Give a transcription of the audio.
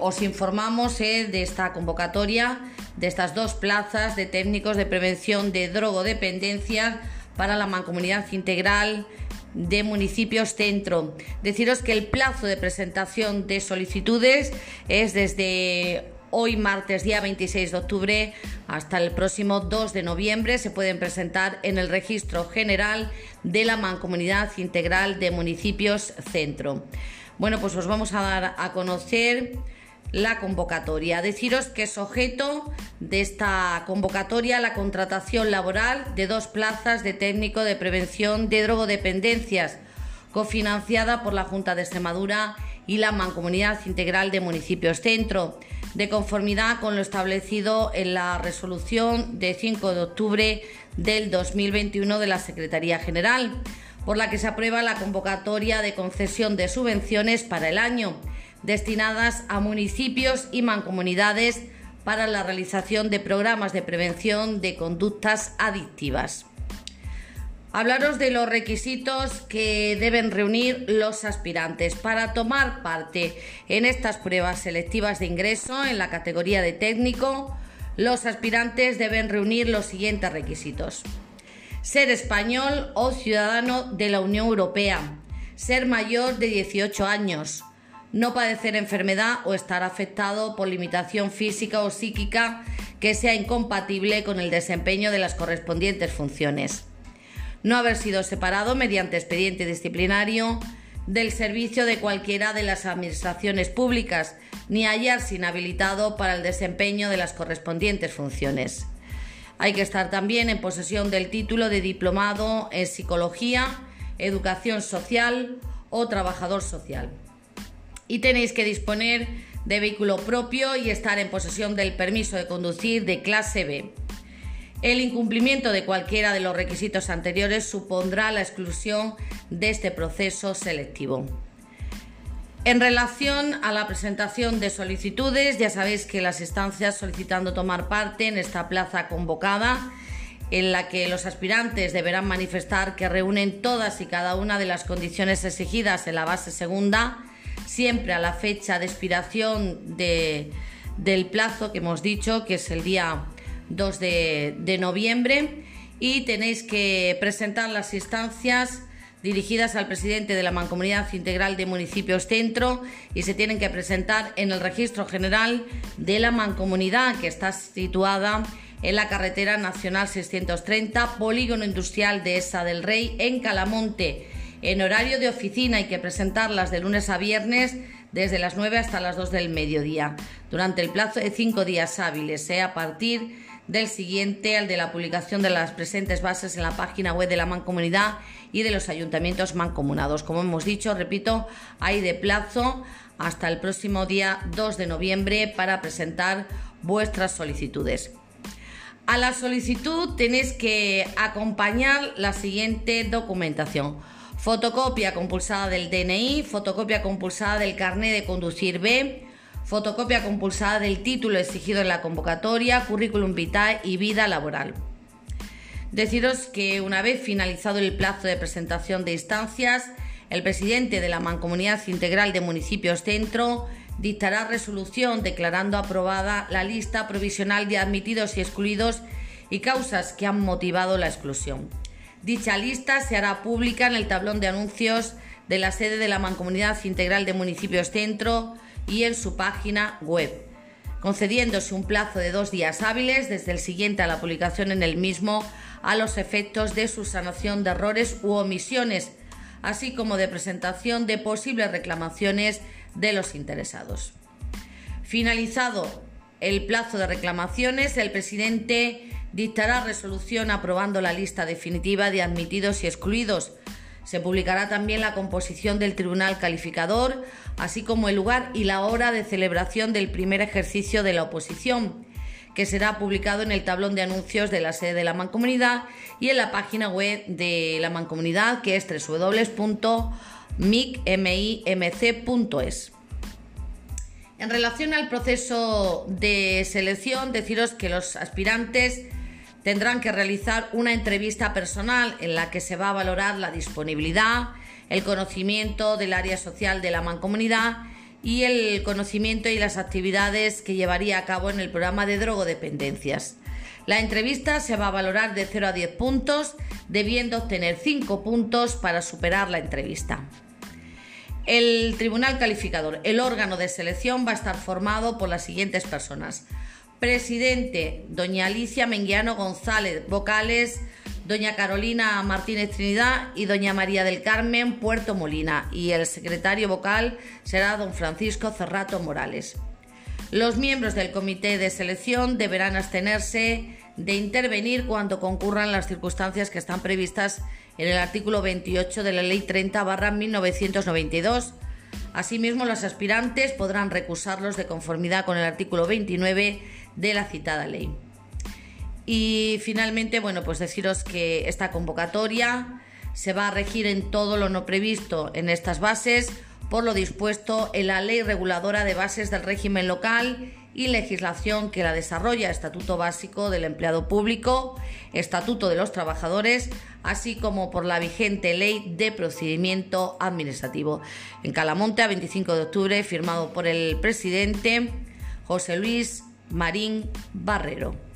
Os informamos eh, de esta convocatoria, de estas dos plazas de técnicos de prevención de drogodependencia para la Mancomunidad Integral de Municipios Centro. Deciros que el plazo de presentación de solicitudes es desde hoy martes día 26 de octubre hasta el próximo 2 de noviembre. Se pueden presentar en el registro general de la Mancomunidad Integral de Municipios Centro. Bueno, pues os vamos a dar a conocer la convocatoria. Deciros que es objeto de esta convocatoria la contratación laboral de dos plazas de técnico de prevención de drogodependencias, cofinanciada por la Junta de Extremadura y la Mancomunidad Integral de Municipios Centro, de conformidad con lo establecido en la resolución de 5 de octubre del 2021 de la Secretaría General, por la que se aprueba la convocatoria de concesión de subvenciones para el año destinadas a municipios y mancomunidades para la realización de programas de prevención de conductas adictivas. Hablaros de los requisitos que deben reunir los aspirantes para tomar parte en estas pruebas selectivas de ingreso en la categoría de técnico. Los aspirantes deben reunir los siguientes requisitos. Ser español o ciudadano de la Unión Europea. Ser mayor de 18 años no padecer enfermedad o estar afectado por limitación física o psíquica que sea incompatible con el desempeño de las correspondientes funciones. No haber sido separado mediante expediente disciplinario del servicio de cualquiera de las administraciones públicas, ni hallarse inhabilitado para el desempeño de las correspondientes funciones. Hay que estar también en posesión del título de diplomado en psicología, educación social o trabajador social y tenéis que disponer de vehículo propio y estar en posesión del permiso de conducir de clase B. El incumplimiento de cualquiera de los requisitos anteriores supondrá la exclusión de este proceso selectivo. En relación a la presentación de solicitudes, ya sabéis que las instancias solicitando tomar parte en esta plaza convocada, en la que los aspirantes deberán manifestar que reúnen todas y cada una de las condiciones exigidas en la base segunda, siempre a la fecha de expiración del plazo que hemos dicho, que es el día 2 de, noviembre, y tenéis que presentar las instancias dirigidas al presidente de la Mancomunidad Integral de Municipios Centro y se tienen que presentar en el registro general de la Mancomunidad que está situada en la carretera nacional 630, Polígono Industrial de Esa del Rey, en Calamonte. En horario de oficina hay que presentarlas de lunes a viernes desde las 9 hasta las 2 del mediodía, durante el plazo de cinco días hábiles, sea a partir del siguiente al de la publicación de las presentes bases en la página web de la Mancomunidad y de los ayuntamientos mancomunados. Como hemos dicho, repito, hay de plazo hasta el próximo día 2 de noviembre para presentar vuestras solicitudes. A la solicitud tenéis que acompañar la siguiente documentación fotocopia compulsada del DNI, fotocopia compulsada del carné de conducir B, fotocopia compulsada del título exigido en la convocatoria, currículum vitae y vida laboral. Deciros que una vez finalizado el plazo de presentación de instancias, el presidente de la Mancomunidad Integral de Municipios Centro dictará resolución declarando aprobada la lista provisional de admitidos y excluidos y causas que han motivado la exclusión. Dicha lista se hará pública en el tablón de anuncios de la sede de la Mancomunidad Integral de Municipios Centro y en su página web, concediéndose un plazo de dos días hábiles desde el siguiente a la publicación en el mismo a los efectos de su sanación de errores u omisiones, así como de presentación de posibles reclamaciones de los interesados. Finalizado el plazo de reclamaciones, el presidente dictará resolución aprobando la lista definitiva de admitidos y excluidos. Se publicará también la composición del tribunal calificador, así como el lugar y la hora de celebración del primer ejercicio de la oposición, que será publicado en el tablón de anuncios de la sede de la Mancomunidad y en la página web de la Mancomunidad, que es www.micmimc.es. En relación al proceso de selección, deciros que los aspirantes tendrán que realizar una entrevista personal en la que se va a valorar la disponibilidad, el conocimiento del área social de la mancomunidad y el conocimiento y las actividades que llevaría a cabo en el programa de drogodependencias. La entrevista se va a valorar de 0 a 10 puntos, debiendo obtener 5 puntos para superar la entrevista. El Tribunal Calificador, el órgano de selección, va a estar formado por las siguientes personas. Presidente, doña Alicia Menguiano González, vocales, doña Carolina Martínez Trinidad y doña María del Carmen Puerto Molina. Y el secretario vocal será don Francisco Cerrato Morales. Los miembros del comité de selección deberán abstenerse de intervenir cuando concurran las circunstancias que están previstas en el artículo 28 de la Ley 30 1992. Asimismo, los aspirantes podrán recusarlos de conformidad con el artículo 29 de la citada ley. Y finalmente, bueno, pues deciros que esta convocatoria se va a regir en todo lo no previsto en estas bases por lo dispuesto en la Ley Reguladora de Bases del Régimen Local y legislación que la desarrolla, Estatuto Básico del Empleado Público, Estatuto de los Trabajadores, así como por la vigente Ley de Procedimiento Administrativo. En Calamonte, a 25 de octubre, firmado por el presidente José Luis Marín Barrero.